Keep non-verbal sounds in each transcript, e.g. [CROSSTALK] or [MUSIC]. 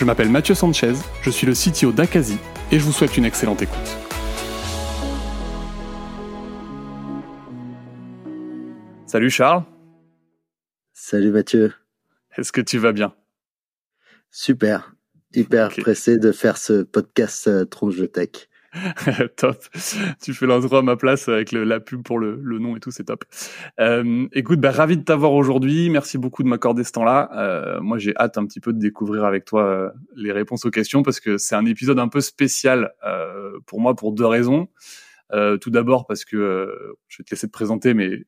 Je m'appelle Mathieu Sanchez, je suis le CTO d'Akazi et je vous souhaite une excellente écoute. Salut Charles. Salut Mathieu. Est-ce que tu vas bien? Super. Hyper pressé de faire ce podcast euh, Tronche de Tech. [LAUGHS] top. Tu fais l'intro à ma place avec le, la pub pour le, nom et tout, c'est top. Euh, écoute, bah, ravi de t'avoir aujourd'hui. Merci beaucoup de m'accorder ce temps-là. Euh, moi, j'ai hâte un petit peu de découvrir avec toi euh, les réponses aux questions parce que c'est un épisode un peu spécial pour moi pour deux raisons. Tout d'abord parce que je vais te laisser te présenter, mais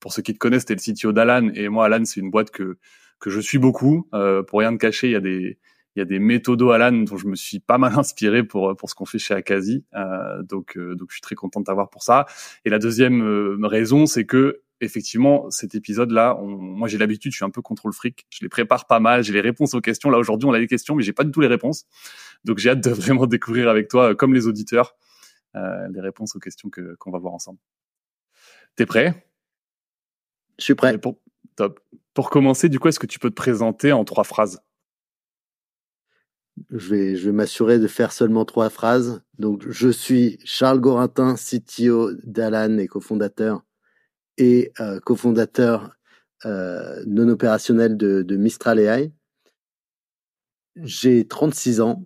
pour ceux qui te connaissent, t'es le CTO d'Alan et moi, Alan, c'est une boîte que que je suis beaucoup. pour rien te cacher, il y a des il y a des méthodos Alan dont je me suis pas mal inspiré pour pour ce qu'on fait chez Akazi. Euh, donc euh, donc je suis très content de t'avoir pour ça. Et la deuxième euh, raison, c'est que effectivement cet épisode-là, moi j'ai l'habitude, je suis un peu contrôle fric. Je les prépare pas mal, j'ai les réponses aux questions. Là aujourd'hui, on a les questions, mais j'ai pas du tout les réponses. Donc j'ai hâte de [LAUGHS] vraiment découvrir avec toi, comme les auditeurs, euh, les réponses aux questions que qu'on va voir ensemble. T'es prêt? Je suis prêt. Pour, top. Pour commencer, du coup, est-ce que tu peux te présenter en trois phrases? Je vais, je vais m'assurer de faire seulement trois phrases. Donc, je suis Charles Gorintin, CTO d'Alan et cofondateur et euh, cofondateur euh, non opérationnel de, de Mistral AI. J'ai 36 ans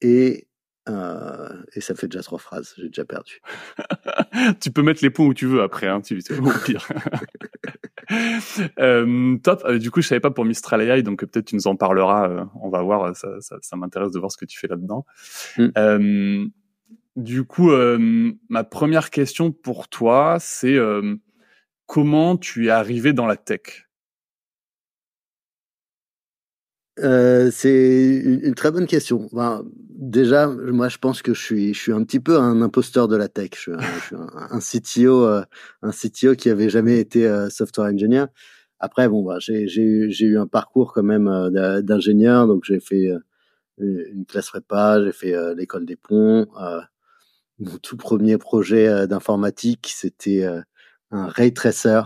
et euh, et ça fait déjà trois phrases, j'ai déjà perdu. [LAUGHS] tu peux mettre les points où tu veux après, hein, tu, au pire. [LAUGHS] euh, top. Euh, du coup, je savais pas pour Mistral AI, donc peut-être tu nous en parleras. Euh, on va voir. Ça, ça, ça m'intéresse de voir ce que tu fais là-dedans. Mm. Euh, du coup, ma première question pour toi, c'est comment tu es arrivé dans la tech? Euh, c'est une, très bonne question. Enfin, déjà, moi, je pense que je suis, je suis un petit peu un imposteur de la tech. Je suis un, suis un, CTO, euh, un CTO qui avait jamais été euh, software engineer. Après, bon, bah, j'ai, eu, j'ai eu un parcours quand même d'ingénieur, donc j'ai fait une classe prépa, j'ai fait l'école des ponts. mon tout premier projet d'informatique, c'était un ray tracer.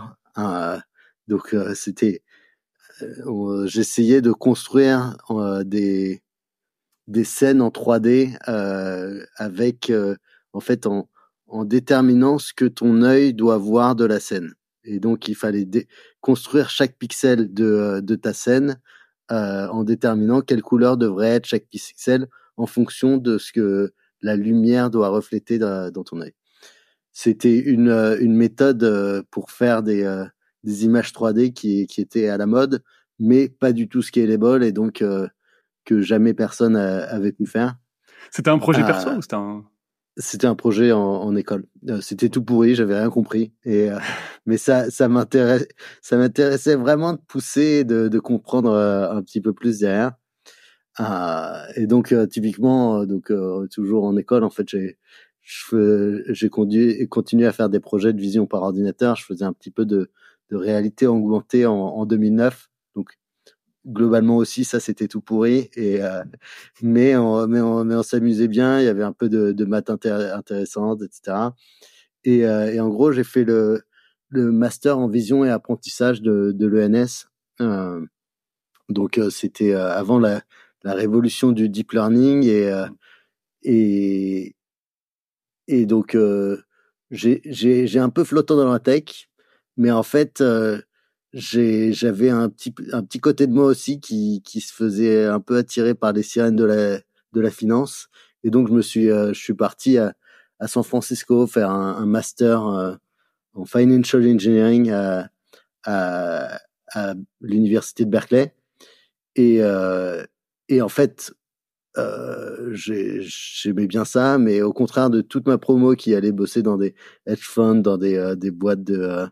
donc, c'était j'essayais de construire euh, des des scènes en 3D euh, avec en fait en, en déterminant ce que ton œil doit voir de la scène. Et donc il fallait construire chaque pixel de, de ta scène euh, en déterminant quelle couleur devrait être chaque pixel en fonction de ce que la lumière doit refléter dans, dans ton œil. C'était une, une méthode pour faire des, des images 3D qui, qui étaient à la mode, mais pas du tout scalable et donc euh, que jamais personne avait pu faire. C'était un projet perso euh, ou c'était un C'était un projet en, en école. Euh, c'était tout pourri, j'avais rien compris. Et [LAUGHS] mais ça, ça m'intéresse, ça m'intéressait vraiment de pousser, de, de comprendre un petit peu plus derrière. et donc typiquement, donc toujours en école, en fait, j'ai j'ai continué à faire des projets de vision par ordinateur. Je faisais un petit peu de, de réalité augmentée en, en 2009. Donc globalement aussi, ça c'était tout pourri. Et euh, mais on, mais on, on s'amusait bien. Il y avait un peu de, de maths intéressantes, etc. Et, euh, et en gros, j'ai fait le, le master en vision et apprentissage de, de l'ENS. Euh, donc c'était avant la, la révolution du deep learning et et et donc j'ai un peu flottant dans la tech mais en fait, euh, j'avais un petit, un petit côté de moi aussi qui, qui se faisait un peu attirer par les sirènes de la, de la finance. Et donc, je me suis, euh, je suis parti à, à San Francisco faire un, un master euh, en financial engineering à, à, à l'université de Berkeley. Et, et en fait, euh, j'aimais bien ça, mais au contraire de toute ma promo qui allait bosser dans des hedge funds, dans des, des boîtes de,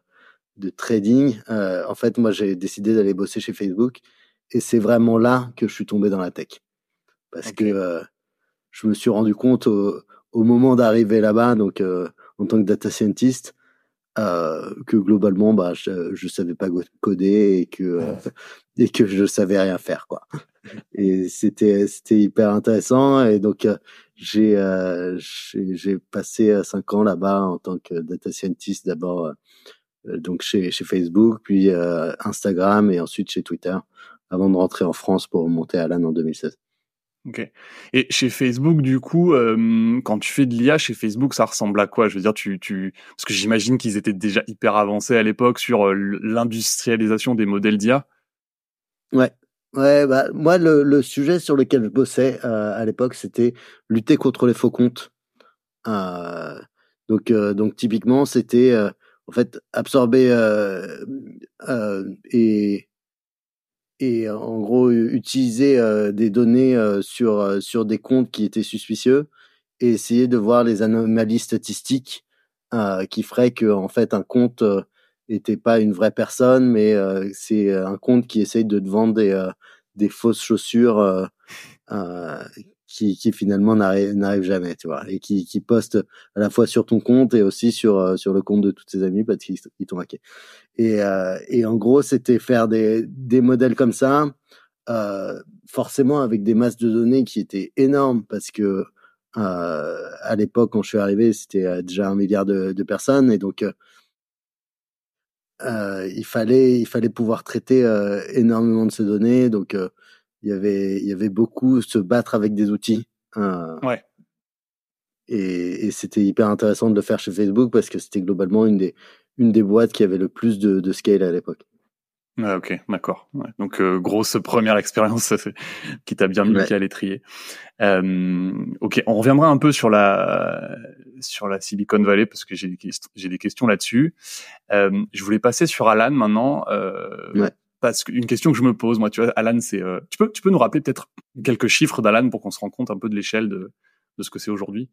de trading. Euh, en fait, moi, j'ai décidé d'aller bosser chez Facebook et c'est vraiment là que je suis tombé dans la tech. Parce que euh, je me suis rendu compte au, au moment d'arriver là-bas, donc euh, en tant que data scientist, euh, que globalement, bah, je, je savais pas coder et que euh, [LAUGHS] et que je savais rien faire, quoi. Et c'était c'était hyper intéressant et donc j'ai j'ai passé cinq ans là-bas en tant que data scientist d'abord donc chez chez Facebook puis Instagram et ensuite chez Twitter avant de rentrer en France pour monter à LAN en 2016. Ok. Et chez Facebook, du coup, euh, quand tu fais de l'IA chez Facebook, ça ressemble à quoi? Je veux dire, tu, tu... parce que j'imagine qu'ils étaient déjà hyper avancés à l'époque sur euh, l'industrialisation des modèles d'IA. Ouais. Ouais, bah moi le, le sujet sur lequel je bossais euh, à l'époque, c'était lutter contre les faux comptes. Euh, donc donc typiquement, c'était en fait absorber et et en gros utiliser des données sur sur des comptes qui étaient suspicieux et essayer de voir les anomalies statistiques qui feraient que en fait un compte était pas une vraie personne mais c'est un compte qui essaye de te vendre des des fausses chaussures qui, finalement n'arrive jamais, tu vois, et qui, qui poste à la fois sur ton compte et aussi sur euh, sur le compte de tous tes amis parce qu'ils t'ont hacké. Et, euh, et en gros, c'était faire des des modèles comme ça, euh, forcément avec des masses de données qui étaient énormes parce que à l'époque quand je suis arrivé, c'était déjà un milliard de, de personnes et donc il fallait il fallait pouvoir traiter énormément de ces données, donc il y avait il y avait beaucoup se battre avec des outils. Hein. ouais. Et, et c'était hyper intéressant de le faire chez Facebook parce que c'était globalement une des une des boîtes qui avait le plus de, de scale à l'époque. Ah, ok, d'accord. Ouais. Donc euh, grosse première expérience [LAUGHS] qui t'a bien mis ouais. à l'étrier. Euh, ok, on reviendra un peu sur la sur la Silicon Valley parce que j'ai des, j'ai des questions là-dessus. Euh, je voulais passer sur Alan maintenant. Euh, ouais parce qu'une question que je me pose, moi, tu vois, Alan, c'est, euh, tu peux, tu peux nous rappeler peut-être quelques chiffres d'Alan pour qu'on se rende compte un peu de l'échelle de, de ce que c'est aujourd'hui?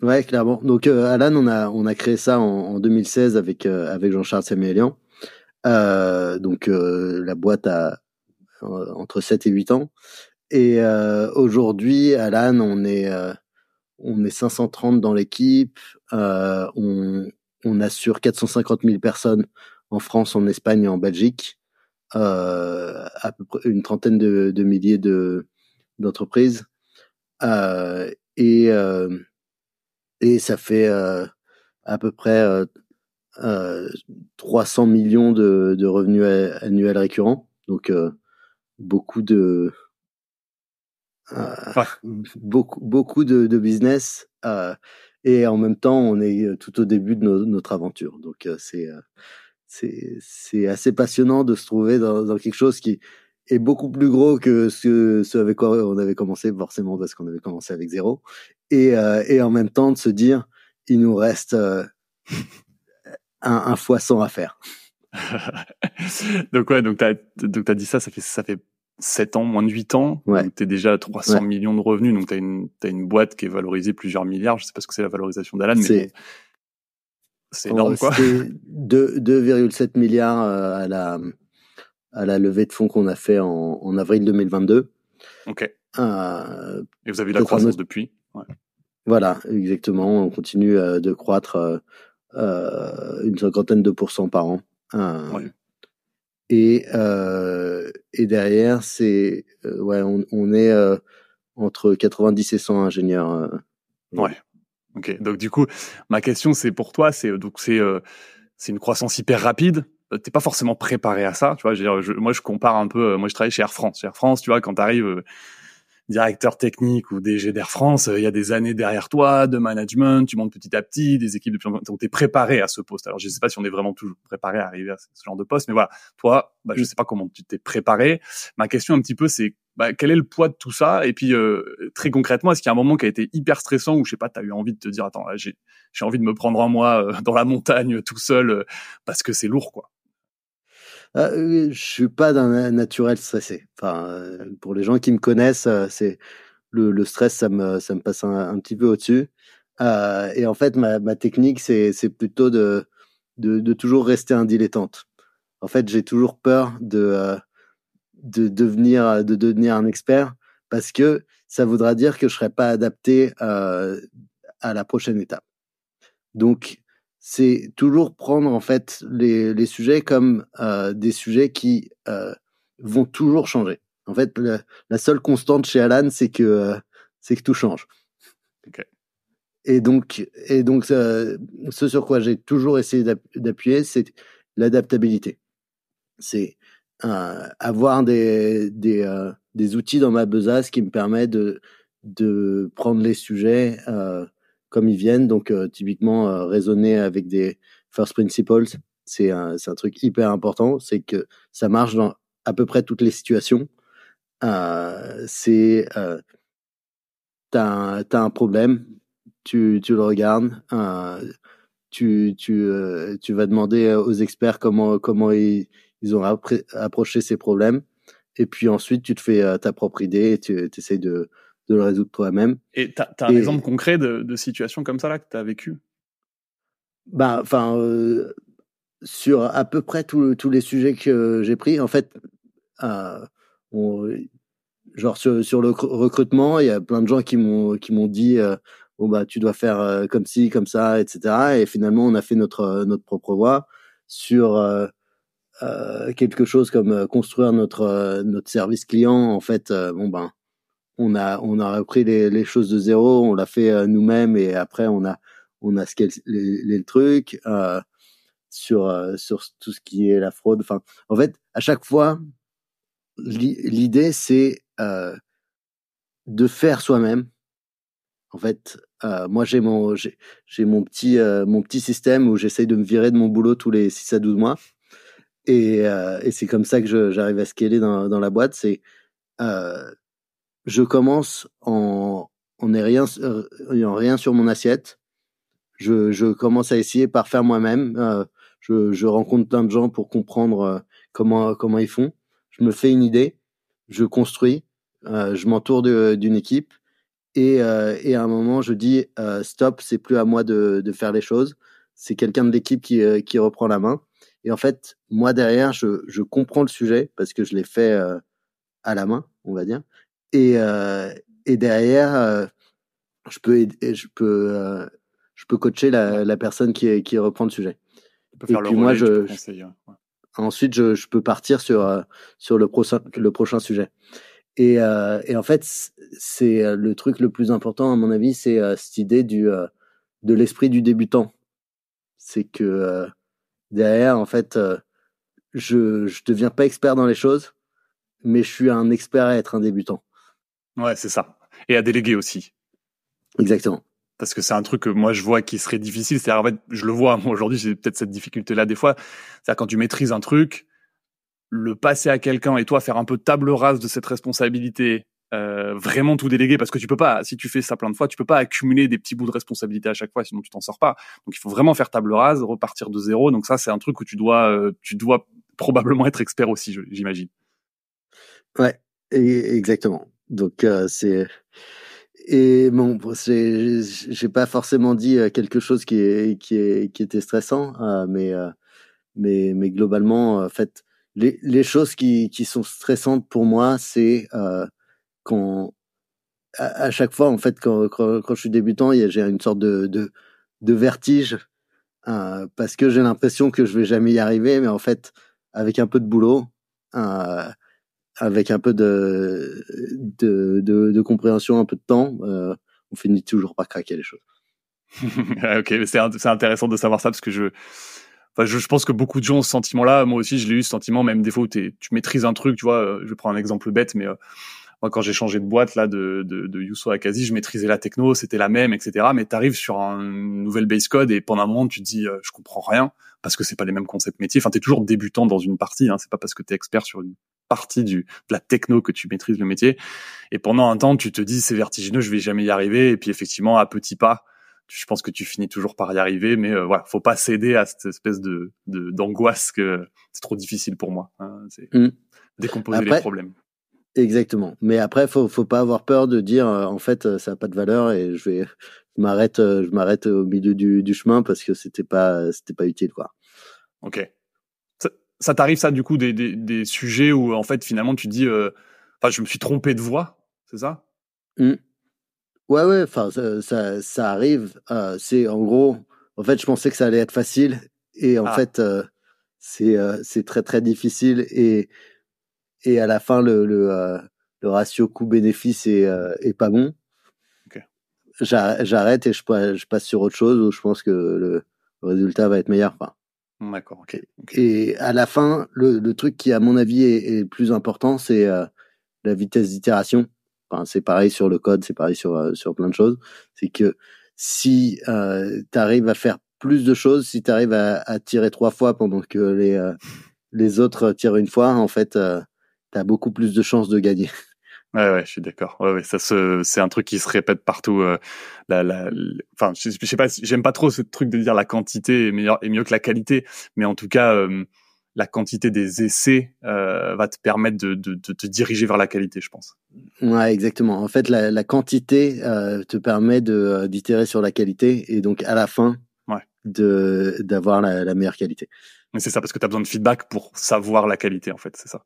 Ouais, clairement. Donc euh, Alan, on a, on a créé ça en, en 2016 avec euh, avec Jean-Charles Samuelian. Euh, donc la boîte a entre 7 et 8 ans. Et aujourd'hui, Alan, on est on est 530 dans l'équipe. on on assure 450 000 personnes en France, en Espagne et en Belgique à peu près une trentaine de, de milliers de d'entreprises. Euh, et euh, et ça fait euh, à peu près 300 millions de, de revenus annuels récurrents. Donc beaucoup de ouais. beaucoup beaucoup de, de business et en même temps on est tout au début de no, notre aventure. Donc c'est c'est assez passionnant de se trouver dans, dans, quelque chose qui est beaucoup plus gros que ce, ce avec quoi on avait commencé forcément parce qu'on avait commencé avec zéro et euh, et en même temps de se dire il nous reste euh, un, un fois 100 à faire. [LAUGHS] donc ouais donc t'as donc t'as dit ça ça fait ça fait 7 ans moins de 8 ans ouais. t'es déjà à 300 ouais. millions de revenus donc t'as une t'as une boîte qui est valorisée plusieurs milliards je sais pas ce que c'est la valorisation d'Alan mais c'est énorme, quoi. 2,7 milliards euh, à la, à la levée de fonds qu'on a fait en, en avril 2022. Ok. Euh, Et vous avez eu la croissance depuis? Ouais. Voilà, exactement. On continue euh, de croître euh, euh, une cinquantaine de pourcents par an. Euh, ouais. Et, et derrière, c'est ouais, on, on est entre 90 et 100 ingénieurs. ouais. Donc du coup, ma question c'est pour toi, c'est donc c'est euh, c'est une croissance hyper rapide. Euh, t'es pas forcément préparé à ça, tu vois. Je, moi, je compare un peu. Euh, moi, je travaille chez Air France. Chez Air France, tu vois, quand t'arrives euh, directeur technique ou DG d'Air France, il y a des années derrière toi de management. Tu montes petit à petit, des équipes de en. Donc, t'es préparé à ce poste. Alors, je sais pas si on est vraiment toujours préparé à arriver à ce genre de poste, mais voilà. Toi, bah, je sais pas comment tu t'es préparé. Ma question un petit peu, c'est bah, quel est le poids de tout ça? Et puis euh, très concrètement, est-ce qu'il y a un moment qui a été hyper stressant où je sais pas, tu as eu envie de te dire attends, j'ai j'ai envie de me prendre un mois euh, dans la montagne tout seul euh, parce que c'est lourd quoi? Euh, je suis pas d'un naturel stressé. Enfin, pour les gens qui me connaissent, c'est le, stress, ça me ça me passe un, petit peu au-dessus. et en fait, ma, technique, c'est c'est plutôt de, de, de toujours rester un dilettante. En fait, j'ai toujours peur de de devenir de devenir un expert parce que ça voudra dire que je serai pas adapté euh, à la prochaine étape. Donc c'est toujours prendre en fait les, les sujets comme euh, des sujets qui euh, vont toujours changer. En fait, la seule constante chez Alan, c'est que euh, c'est que tout change. Okay. Et donc, et donc, ce sur quoi j'ai toujours essayé d'appuyer, c'est l'adaptabilité. C'est avoir des, des, des, outils dans ma besace qui me permettent de, de prendre les sujets comme ils viennent. Donc, euh, typiquement, euh, raisonner avec des first principles, c'est un, un truc hyper important. C'est que ça marche dans à peu près toutes les situations. c'est t'as as un problème, tu, le regardes, tu, vas demander aux experts comment, ils, ont approché ces problèmes. Et puis ensuite, tu te fais euh, ta propre idée et tu essayes de, de le résoudre toi-même. Et tu as, un exemple concret de, de situation comme ça là que tu as vécu? Bah, enfin, euh, sur à peu près tous les sujets que j'ai pris, en fait, euh, genre sur, sur, le recrutement, il y a plein de gens qui m'ont qui m'ont dit euh, bon bah tu dois faire comme ci, comme ça, etc. Et finalement, on a fait notre notre propre voie sur euh, quelque chose comme construire notre notre service client en fait bon ben on a on a repris les, les choses de zéro on l'a fait nous-mêmes et après on a on a scalé le truc sur sur tout ce qui est la fraude. Enfin en fait à chaque fois l'idée c'est de faire soi-même. En fait moi j'ai mon j'ai mon petit mon petit système où j'essaye de me virer de mon boulot tous les 6 à 12 mois. Et, euh, et c'est comme ça que j'arrive à scaler dans, dans la boîte. C'est euh, je commence en en rien euh, rien sur mon assiette. Je, je commence à essayer par faire moi-même. Euh, je, je rencontre plein de gens pour comprendre euh, comment comment ils font. Je me fais une idée. Je construis. Euh, je m'entoure d'une équipe. Et, et à un moment, je dis stop, c'est plus à moi de, de faire les choses. C'est quelqu'un de l'équipe qui, qui reprend la main et en fait, moi derrière, je, je comprends le sujet parce que je l'ai fait euh, à la main, on va dire. Et, euh, et derrière, euh, je peux aider, je peux euh, je peux coacher la, la personne qui, qui reprend le sujet. Faire et le puis moi, je, ensuite je, je peux partir sur euh, sur le prochain le prochain sujet. Et, et en fait, c'est le truc le plus important à mon avis, c'est cette idée du de l'esprit du débutant. C'est que derrière, en fait, euh, je je deviens pas expert dans les choses, mais je suis un expert à être un débutant. Ouais, c'est ça. Et à déléguer aussi. Exactement. Parce que c'est un truc que moi je vois qui serait difficile. C'est en fait, je le vois. [LAUGHS] Moi aujourd'hui, j'ai peut-être cette difficulté-là des fois. C'est quand tu maîtrises un truc, le passer à quelqu'un et toi faire un peu table rase de cette responsabilité euh, vraiment tout déléguer parce que tu peux pas, si tu fais ça plein de fois, tu peux pas accumuler des petits bouts de responsabilité à chaque fois, sinon tu t'en sors pas. Donc il faut vraiment faire table rase, repartir de zéro. Donc ça, c'est un truc où tu dois, euh, tu dois probablement être expert aussi, j'imagine. Ouais, exactement. Donc euh, c'est et bon, j'ai pas forcément dit quelque chose qui est qui est qui était stressant, mais mais mais globalement, en fait, les les choses qui qui sont stressantes pour moi, c'est quand à, chaque fois en fait quand, quand, quand je suis débutant j'ai une sorte de de, de vertige euh, parce que j'ai l'impression que je vais jamais y arriver mais en fait avec un peu de boulot euh, avec un peu de de, compréhension un peu de temps euh, on finit toujours par craquer les choses [LAUGHS] ok c'est intéressant de savoir ça parce que je je, pense que beaucoup de gens ont ce sentiment-là. Moi aussi, je l'ai eu ce sentiment, même des fois où tu maîtrises un truc, tu vois. Euh, je prends un exemple bête, mais euh, moi, quand j'ai changé de boîte là de, de, de à Kazi, je maîtrisais la techno, c'était la même, etc. Mais tu arrives sur un nouvel base code et pendant un moment, tu te dis, je comprends rien parce que c'est pas les mêmes concepts métiers. Enfin, t'es toujours débutant dans une partie. Hein. C'est pas parce que t'es expert sur une partie du, de la techno que tu maîtrises le métier. Et pendant un temps, tu te dis, c'est vertigineux, je vais jamais y arriver. Et puis effectivement, à petits pas, je pense que tu finis toujours par y arriver. Mais euh, voilà, faut pas céder à cette espèce de d'angoisse que c'est trop difficile pour moi. Hein. C'est mmh. décomposer les problèmes. Exactement. Mais après, faut faut pas avoir peur de dire euh, en fait euh, ça a pas de valeur et je vais m'arrête euh, je m'arrête au milieu du, du chemin parce que c'était pas c'était pas utile quoi. Ok. Ça t'arrive ça du coup des, des, des, sujets où en fait finalement tu dis, enfin je me suis trompé de voix, c'est ça? Mmh. Ouais ouais, enfin ça, ça, ça arrive. c'est en gros, en fait je pensais que ça allait être facile et en ah. fait c'est c'est très très difficile et et à la fin le le, le ratio coût bénéfice est est pas bon j'arrête et je, je, passe sur autre chose où je pense que le, résultat va être meilleur. Enfin, D'accord. Et à la fin, le, truc qui, à mon avis, est, est plus important, c'est euh, la vitesse d'itération. Enfin, c'est pareil sur le code, c'est pareil sur, euh, sur plein de choses. C'est que si euh, tu arrives à faire plus de choses, si tu arrives à, à, tirer trois fois pendant que les, euh, les autres tirent une fois, en fait, tu as beaucoup plus de chances de gagner. [LAUGHS] Ouais, ouais, je suis d'accord. Ouais, ouais, ça se, c'est un truc qui se répète partout. Euh, la, la, enfin, je, je, sais pas, j'aime pas trop ce truc de dire la quantité est meilleure, est mieux que la qualité, mais en tout cas, euh, la quantité des essais euh, va te permettre de, de, de, te diriger vers la qualité, je pense. Ouais, exactement. En fait, la, la quantité euh, te permet de d'itérer sur la qualité et donc à la fin, ouais. de d'avoir la, la meilleure qualité. Mais c'est ça, parce que tu as besoin de feedback pour savoir la qualité, en fait, c'est ça.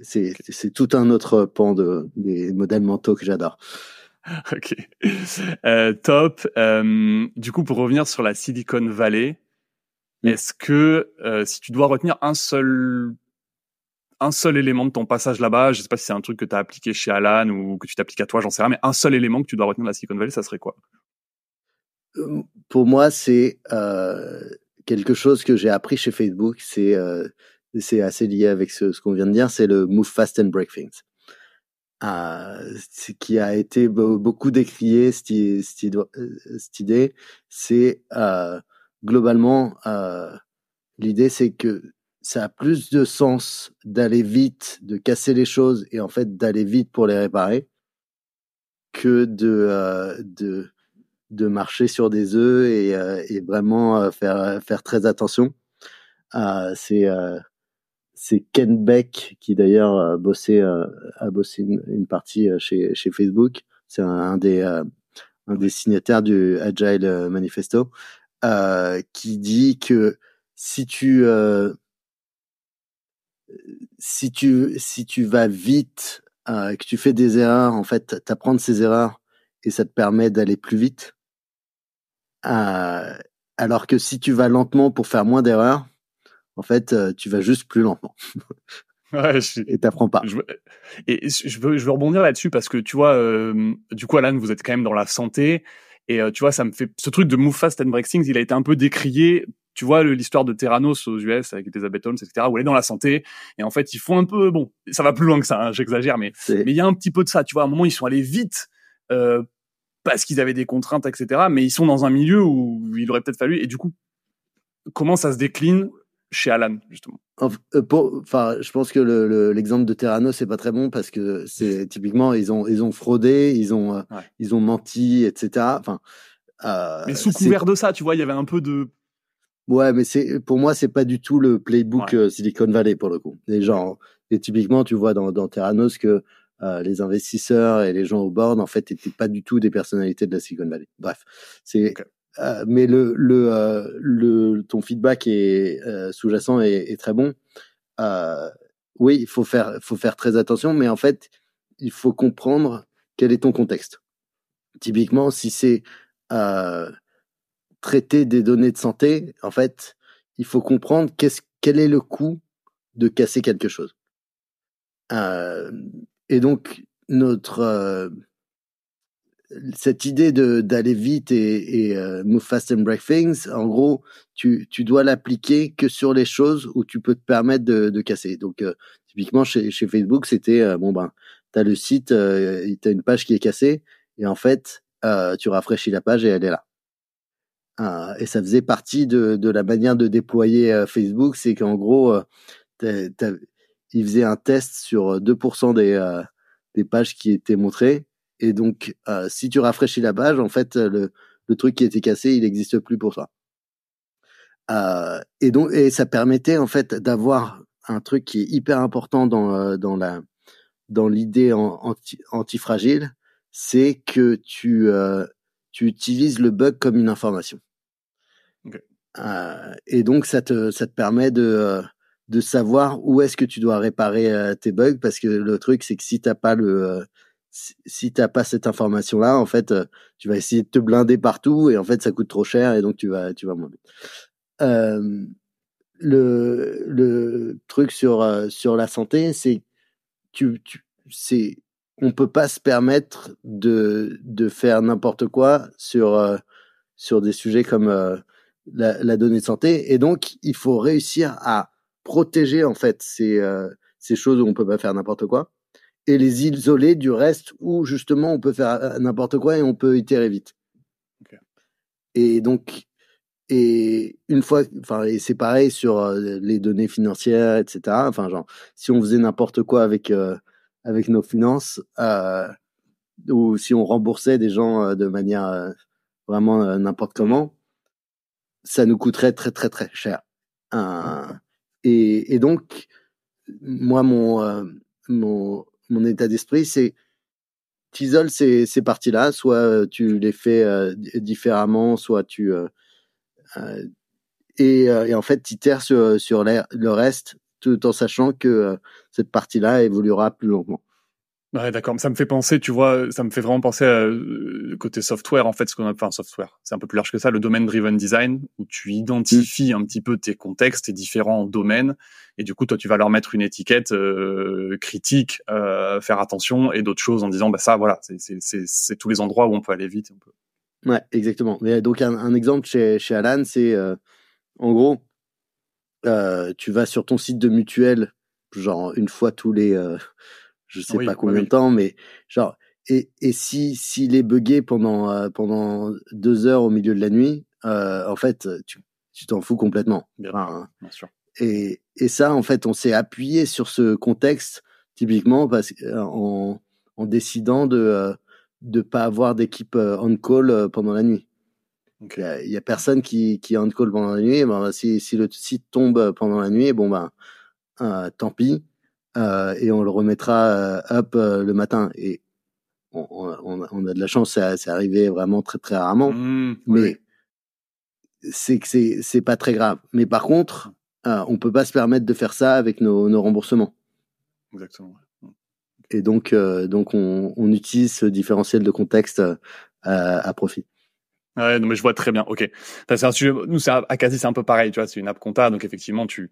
C'est, c'est tout un autre pan de, des modèles mentaux que j'adore. [LAUGHS] Ok, euh, top. Euh, du coup, pour revenir sur la Silicon Valley, mm. est-ce que euh, si tu dois retenir un seul un seul élément de ton passage là-bas, je sais pas si c'est un truc que tu as appliqué chez Alan ou que tu t'appliques à toi, j'en sais rien, mais un seul élément que tu dois retenir de la Silicon Valley, ça serait quoi? Euh, Pour moi, c'est euh, quelque chose que j'ai appris chez Facebook, c'est euh, c'est assez lié avec ce, ce qu'on vient de dire, c'est le move fast and break things. Euh, qui a été beaucoup décrié, cette, cette, cette idée, c'est euh, globalement euh, l'idée, c'est que ça a plus de sens d'aller vite, de casser les choses et en fait d'aller vite pour les réparer que de euh, de de marcher sur des œufs et, euh, et vraiment euh, faire faire très attention. Euh, c'est c'est Ken Beck qui d'ailleurs a bossé a bossé une, partie chez chez Facebook. C'est un, des un des signataires du Agile Manifesto qui dit que si tu si tu si tu vas vite euh, que tu fais des erreurs en fait t'apprends de ces erreurs et ça te permet d'aller plus vite euh, alors que si tu vas lentement pour faire moins d'erreurs, en fait, euh, tu vas juste plus lentement. [LAUGHS] Ouais, je, et t'apprends pas. Je, et je veux, je veux rebondir là-dessus parce que tu vois, euh, du coup, Alan, vous êtes quand même dans la santé et euh, tu vois, ça me fait ce truc de move fast and break things, il a été un peu décrié. Tu vois l'histoire de Terranos aux US avec Elizabeth Holmes, etc. où elle est dans la santé et en fait ils font un peu bon, ça va plus loin que ça, hein, j'exagère, mais mais il y a un petit peu de ça. Tu vois, à un moment ils sont allés vite euh, parce qu'ils avaient des contraintes, etc. Mais ils sont dans un milieu où il aurait peut-être fallu. Et du coup, comment ça se décline chez Alan justement? Euh, Enfin, je pense que l'exemple le, de Terrano c'est pas très bon parce que c'est [LAUGHS] typiquement ils ont ils ont fraudé, ils ont euh, ils ont menti, etc. Enfin. Euh, mais sous couvert de ça, tu vois, il y avait un peu de. Ouais, mais c'est pour moi c'est pas du tout le playbook Silicon Valley pour le coup. Les gens et typiquement tu vois dans, dans Terranos que euh, les investisseurs et les gens au board en fait n'étaient pas du tout des personnalités de la Silicon Valley. Bref, c'est euh, mais le le euh, le ton feedback est sous-jacent est, est, très bon. oui, il faut faire faut faire très attention, mais en fait il faut comprendre quel est ton contexte. Typiquement, si c'est traiter des données de santé, en fait, il faut comprendre qu'est-ce quel est le coût de casser quelque chose. Euh, et donc, notre euh, cette idée de d'aller vite et, et euh, move fast and break things, en gros, tu, tu dois l'appliquer que sur les choses où tu peux te permettre de, de casser. Donc, euh, typiquement chez, chez Facebook, c'était bon ben, t'as le site, euh, t'as une page qui est cassée et en fait, tu rafraîchis la page et elle est là. et ça faisait partie de, de la manière de déployer Facebook, c'est qu'en gros, il faisait un test sur 2% des, euh, des pages qui étaient montrées. Et donc, euh, si tu rafraîchis la page, en fait, le, le truc qui était cassé, il n'existe plus pour toi. Euh, et donc, et ça permettait en fait d'avoir un truc qui est hyper important dans euh, dans la dans l'idée anti, antifragile, c'est que tu euh, tu utilises le bug comme une information. Okay. et donc ça te ça te permet de de savoir où est-ce que tu dois réparer tes bugs parce que le truc c'est que si t'as pas le si t'as pas cette information là en fait tu vas essayer de te blinder partout et en fait ça coûte trop cher et donc tu vas tu vas moins. Euh, le le truc sur sur la santé c'est tu, tu c'est on peut pas se permettre de de faire n'importe quoi sur sur des sujets comme la, la, donnée de santé et donc il faut réussir à protéger en fait ces ces choses où on peut pas faire n'importe quoi et les isoler du reste où justement on peut faire n'importe quoi et on peut itérer vite. Et donc et une fois, enfin, et c'est pareil sur euh, les données financières, etc. Enfin, genre, si on faisait n'importe quoi avec euh, avec nos finances, euh, ou si on remboursait des gens euh, de manière vraiment n'importe comment, ça nous coûterait très très très cher. Et, donc, moi, mon mon mon état d'esprit, c'est t'isoles ces, ces parties-là, soit tu les fais différemment, soit tu euh, et, euh, et, en fait, tu itères sur, sur le reste tout en sachant que euh, cette partie-là évoluera plus longuement. Ouais, d'accord. Ça me fait penser, tu vois, ça me fait vraiment penser à côté software, en fait, ce qu'on a, enfin, software. C'est un peu plus large que ça, le domaine driven design, où tu identifies un petit peu tes contextes, tes différents domaines, et du coup, toi, tu vas leur mettre une étiquette euh, critique, euh, faire attention, et d'autres choses en disant, bah ça, voilà, c'est tous les endroits où on peut aller vite. On Ouais, exactement. Mais donc un, exemple chez, chez Alan, c'est euh, en gros, euh, tu vas sur ton site de mutuelle, genre une fois tous les, euh, je sais pas combien de temps, mais genre et, et si s'il est buggé pendant euh, pendant deux heures au milieu de la nuit, euh, en fait, tu tu t'en fous complètement. Bien, bien sûr. Et et ça, en fait, on s'est appuyé sur ce contexte typiquement parce en en décidant de de pas avoir d'équipe euh, on call euh, pendant la nuit. Il y, a personne qui, qui est on call pendant la nuit. Ben, si, si le site tombe pendant la nuit, bon ben, euh, tant pis. Euh, et on le remettra up le matin. Et on, on, on, a de la chance, c'est arrivé vraiment très très rarement. Mmh, mais c'est que c'est c'est pas très grave. Mais par contre, on peut pas se permettre de faire ça avec nos, nos remboursements. Exactement. Et donc, euh, donc on, on, utilise ce différentiel de contexte euh, à, profit. Ouais, non, mais je vois très bien. Ok. C'est un sujet. Nous, c'est Acasi, c'est un peu pareil. Tu vois, c'est une app compta, donc effectivement, tu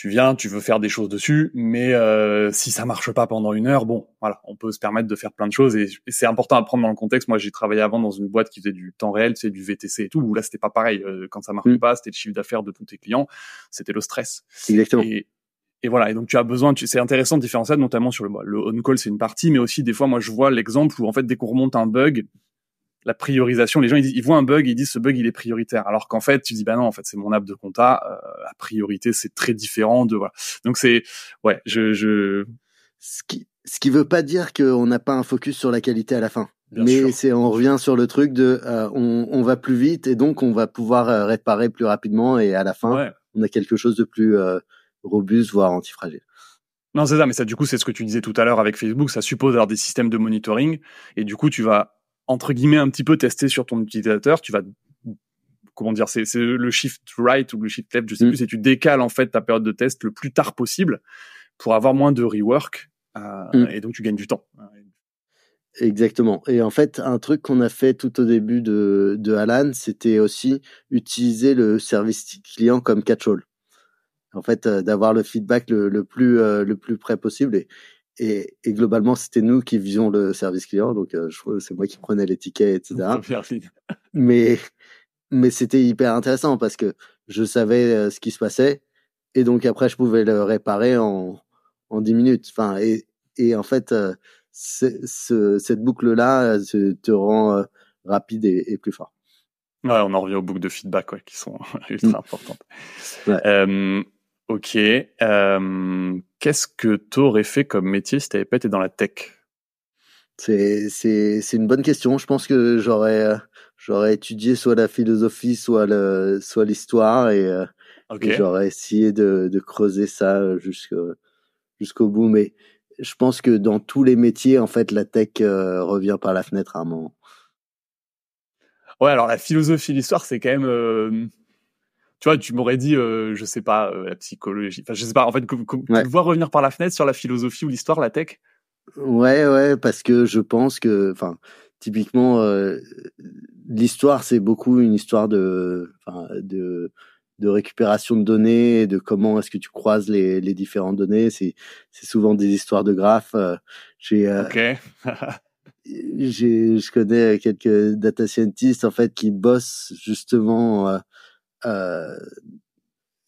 tu viens, tu veux faire des choses dessus, mais euh, si ça marche pas pendant une heure, bon, voilà, on peut se permettre de faire plein de choses et, c'est important à prendre dans le contexte. Moi, j'ai travaillé avant dans une boîte qui faisait du temps réel, c'est du VTC et tout. Où là, c'était pas pareil. Euh, quand ça marchait mm. pas, c'était le chiffre d'affaires de tous tes clients, c'était le stress. Exactement. Et, et voilà. Et donc tu as besoin, tu, c'est intéressant de différencier, notamment sur le, le on-call, c'est une partie, mais aussi des fois, moi je vois l'exemple où en fait dès qu'on remonte un bug, la priorisation, les gens ils, voient un bug, ils disent ce bug il est prioritaire, alors qu'en fait tu dis bah non, en fait c'est mon app de compta, euh, la priorité c'est très différent de voilà. Donc c'est ouais, je, je... Ce qui ce qui veut pas dire qu'on n'a pas un focus sur la qualité à la fin. mais c'est on revient sur le truc de euh, on, on, va plus vite et donc on va pouvoir euh, réparer plus rapidement et à la fin on a quelque chose de plus robuste, voire antifragile. Non, c'est ça, mais ça, du coup, c'est ce que tu disais tout à l'heure avec Facebook. Ça suppose avoir des systèmes de monitoring. Et du coup, tu vas, entre guillemets, un petit peu tester sur ton utilisateur. Tu vas, comment dire, c'est le shift right ou le shift left, je sais mm. plus, et tu décales, en fait, ta période de test le plus tard possible pour avoir moins de rework. Euh, mm. Et donc, tu gagnes du temps. Exactement. Et en fait, un truc qu'on a fait tout au début de, de Alan, c'était aussi utiliser le service client comme catch-all en fait euh, d'avoir le feedback le, le plus euh, le plus près possible et et, et globalement c'était nous qui faisions le service client donc euh, c'est moi qui prenais les tickets etc [LAUGHS] mais mais c'était hyper intéressant parce que je savais ce qui se passait et donc après je pouvais le réparer en en 10 minutes enfin et et en fait ce, cette boucle là te rend rapide et, et plus fort Ouais, on en revient aux boucles de feedback ouais, qui sont [LAUGHS] ultra mmh. importantes. Ouais. Ok. Euh, Qu'est-ce que tu aurais fait comme métier si tu n'avais pas été dans la tech? C'est c'est c'est une bonne question. Je pense que j'aurais euh, j'aurais étudié soit la philosophie, soit le soit l'histoire et, euh, j'aurais essayé de, de creuser ça jusqu'au jusqu'au bout. Mais je pense que dans tous les métiers, en fait, la tech euh, revient par la fenêtre à un moment. Ouais, alors la philosophie, l'histoire, c'est quand même tu vois, tu m'aurais dit, euh, je sais pas, euh, la psychologie. Enfin, je sais pas. En fait, tu le vois revenir par la fenêtre sur la philosophie ou l'histoire, la tech? Ouais, ouais, parce que je pense que, enfin, typiquement, euh, l'histoire, c'est beaucoup une histoire de, enfin, de, de récupération de données, de comment est-ce que tu croises les, les différentes données. C'est, c'est souvent des histoires de graphes. Euh, j'ai, euh, j'ai, je connais quelques data scientists en fait qui bossent justement euh,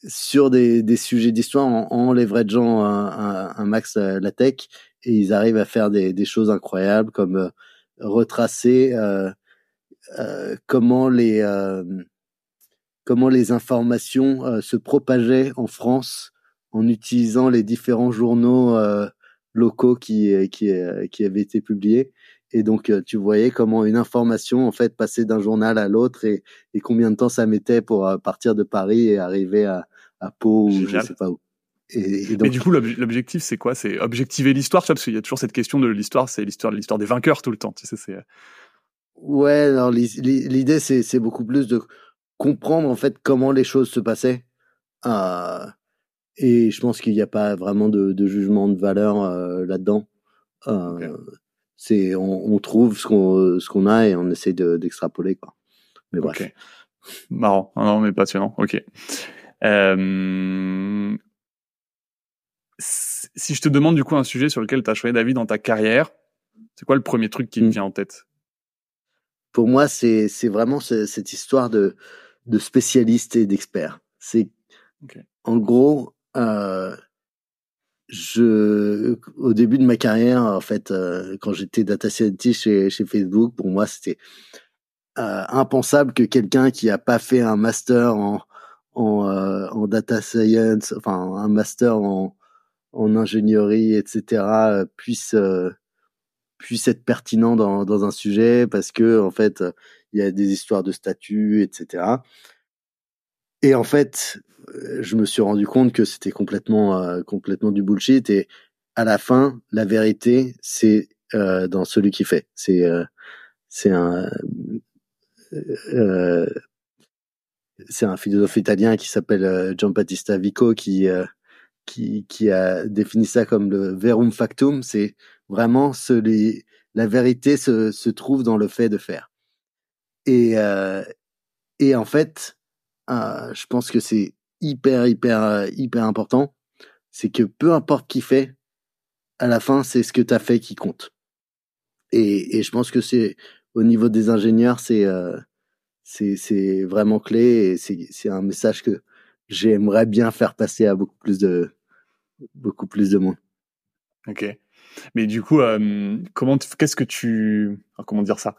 sur des, des sujets d'histoire en, en leverageant un, un, un max la tech et ils arrivent à faire des, des choses incroyables comme euh, retracer euh, euh, comment les euh, comment les informations euh, se propageaient en France en utilisant les différents journaux locaux qui qui qui avaient été publiés et donc tu voyais comment une information en fait passait d'un journal à l'autre et, et combien de temps ça mettait pour partir de Paris et arriver à à Pau ou je sais pas où. Et, donc... Mais du coup, l'objectif, c'est quoi? C'est objectiver l'histoire, parce qu'il y a toujours cette question de l'histoire, c'est l'histoire, l'histoire des vainqueurs tout le temps. Tu sais, c'est. Euh. Ouais, alors l'idée, c'est, c'est beaucoup plus de comprendre en fait comment les choses se passaient. Euh, et je pense qu'il n'y a pas vraiment de, de jugement de valeur euh, là-dedans. Euh, okay. C'est, on, on, trouve ce qu'on, ce qu'on a et on essaie de, d'extrapoler quoi. Mais bref. Okay. Marrant, non, mais passionnant. Ok. Euh, si je te demande du coup un sujet sur lequel tu as choisi David dans ta carrière, c'est quoi le premier truc qui te hmm. vient en tête? Pour moi, c'est c'est vraiment cette histoire de de spécialiste et d'expert. C'est okay. en gros, euh, je au début de ma carrière, en fait, euh, quand j'étais data scientist chez chez Facebook, pour moi, c'était euh, impensable que quelqu'un qui a pas fait un master en en, euh, en data science, enfin un master en en ingénierie, etc., euh, puisse euh, puisse être pertinent dans, dans un sujet parce que en fait il y a des histoires de statut, etc. Et en fait, euh, je me suis rendu compte que c'était complètement complètement du bullshit et à la fin, la vérité, c'est euh, dans celui qui fait. C'est euh, c'est un c'est un philosophe italien qui s'appelle Giambattista Vico qui qui, qui a défini ça comme le verum factum, c'est vraiment celui, la vérité se, se trouve dans le fait de faire. Et, euh, et en fait, euh, je pense que c'est hyper, hyper, hyper important. C'est que peu importe qui fait, à la fin, c'est ce que tu as fait qui compte. Et, et je pense que c'est au niveau des ingénieurs, c'est euh, c'est vraiment clé et c'est un message que j'aimerais bien faire passer à beaucoup plus de beaucoup plus de monde. Ok. Mais du coup, euh, comment qu'est-ce que tu comment dire ça?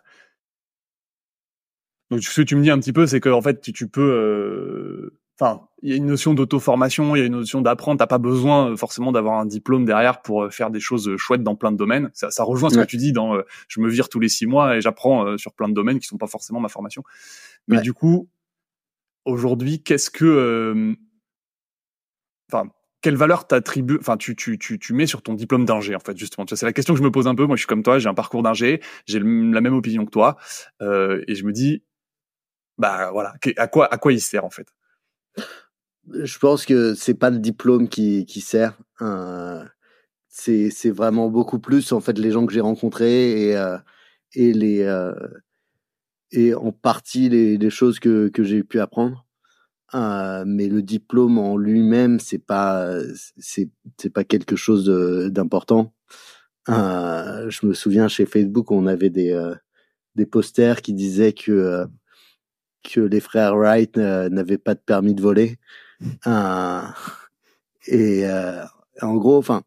Donc ce que tu me dis un petit peu, c'est que en fait tu, tu peux euh, Enfin, il y a une notion d'auto-formation, il y a une notion d'apprendre. T'as pas besoin euh, forcément d'avoir un diplôme derrière pour faire des choses chouettes dans plein de domaines. Ça, ça rejoint ce ouais. que tu dis dans je me vire tous les six mois et j'apprends sur plein de domaines qui sont pas forcément ma formation. Mais ouais. du coup, aujourd'hui, qu'est-ce que, enfin, quelle valeur t'attribues, enfin tu, tu, tu, tu mets sur ton diplôme d'ingé en fait justement? C'est la question que je me pose un peu. Moi, je suis comme toi, j'ai un parcours d'ingé, j'ai la même opinion que toi, euh, et je me dis, bah voilà, à quoi à quoi il sert en fait? Je pense que c'est pas le diplôme qui qui sert. Euh, c'est c'est vraiment beaucoup plus en fait les gens que j'ai rencontrés et euh, et les euh, et en partie les, les choses que que j'ai pu apprendre. Mais le diplôme en lui-même, c'est pas, c'est, c'est pas quelque chose d'important. Je me souviens chez Facebook, on avait des, des posters qui disaient que que les frères Wright n'avaient pas de permis de voler. Euh, et en gros, enfin,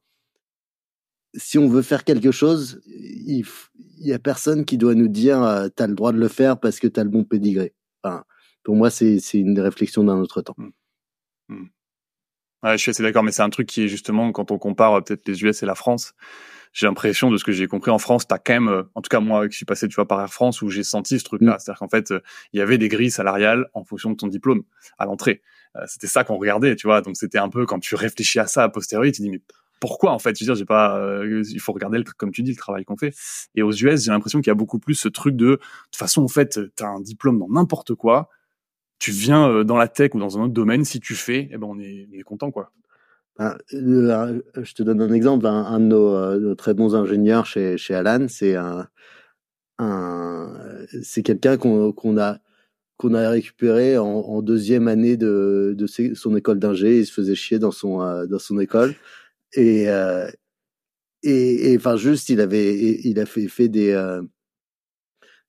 si on veut faire quelque chose, il, il y a personne qui doit nous dire t'as le droit de le faire parce que t'as le bon pédigré. Enfin, pour moi, c'est une réflexion d'un autre temps. Mmh. Mmh. Ouais, je suis assez d'accord, mais c'est un truc qui est justement, quand on compare euh, peut-être les US et la France, j'ai l'impression de ce que j'ai compris en France, t'as quand même, euh, en tout cas moi qui suis passé tu vois par Air France où j'ai senti ce truc-là, mmh. c'est-à-dire qu'en fait euh, il y avait des grilles salariales en fonction de ton diplôme à l'entrée. Euh, c'était ça qu'on regardait, tu vois, donc c'était un peu quand tu réfléchis à ça a posteriori, tu dis mais pourquoi en fait? Je veux dire, j'ai pas, euh, il faut regarder le, comme tu dis le travail qu'on fait. Et aux US, j'ai l'impression qu'il y a beaucoup plus ce truc de, de toute façon en fait, t'as un diplôme dans n'importe quoi, tu viens dans la tech ou dans un autre domaine, si tu fais, eh ben on est, on est content quoi. Ben, je te donne un exemple. Un, de nos, très bons ingénieurs chez, Alan, c'est un, un c'est quelqu'un qu'on a récupéré en, deuxième année de, son école d'ingé. Il se faisait chier dans son son école et et enfin juste il avait a fait des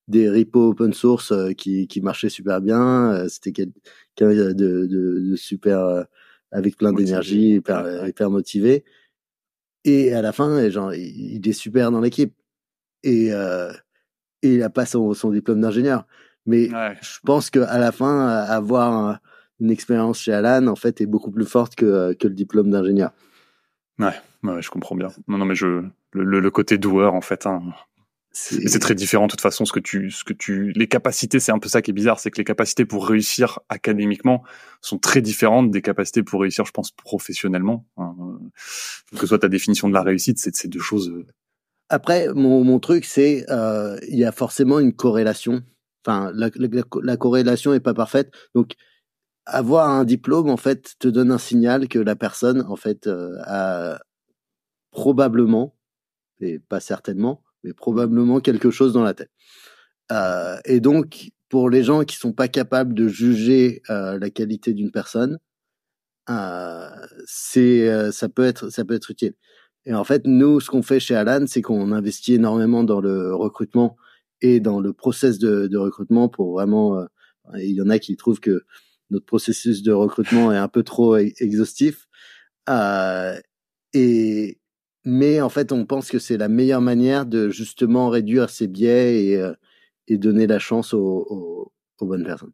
des repos open source qui marchaient super bien. C'était quelqu'un de super avec plein d'énergie, hyper, hyper motivé. Et à la fin, genre, il est super dans l'équipe. Et, euh, et il a pas son, son diplôme d'ingénieur. Mais je pense qu'à la fin, avoir une expérience chez Alan, en fait, est beaucoup plus forte que, que le diplôme d'ingénieur. Ouais, ouais, je comprends bien. Non, non, mais je, le, le, côté doueur, en fait, hein, c'est très différent de toute façon ce que tu ce que tu les capacités c'est un peu ça qui est bizarre c'est que les capacités pour réussir académiquement sont très différentes des capacités pour réussir je pense professionnellement hein. que ce soit ta définition de la réussite c'est ces deux choses euh. après mon, truc c'est euh, il y a forcément une corrélation enfin la, la, la, corrélation est pas parfaite donc avoir un diplôme en fait te donne un signal que la personne en fait euh, a probablement et pas certainement mais probablement quelque chose dans la tête. Euh, et donc, pour les gens qui sont pas capables de juger euh, la qualité d'une personne, euh, c'est euh, ça peut être ça peut être utile. Et en fait, nous, ce qu'on fait chez Alan, c'est qu'on investit énormément dans le recrutement et dans le process de, de recrutement pour vraiment. Euh, il y en a qui trouvent que notre processus de recrutement est un peu trop e-, exhaustif. et mais en fait, on pense que c'est la meilleure manière de justement réduire ces biais et, euh, et donner la chance aux, aux, aux bonnes personnes.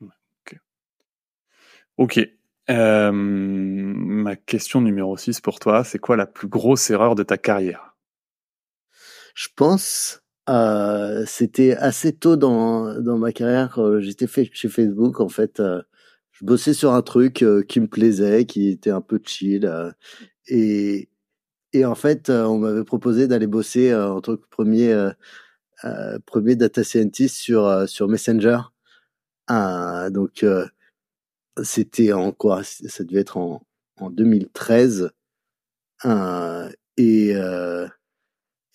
Ok. Ok. Euh, ma question numéro 6 pour toi, c'est quoi la plus grosse erreur de ta carrière? Je pense euh, c'était assez tôt dans, dans ma carrière. J'étais fait chez Facebook, en fait. Euh, je bossais sur un truc euh, qui me plaisait, qui était un peu chill. Euh, et, et en fait, euh, on m'avait proposé d'aller bosser euh, en tant que premier euh, premier data scientist sur sur Messenger. donc c'était en quoi? Ça devait être en en 2013. et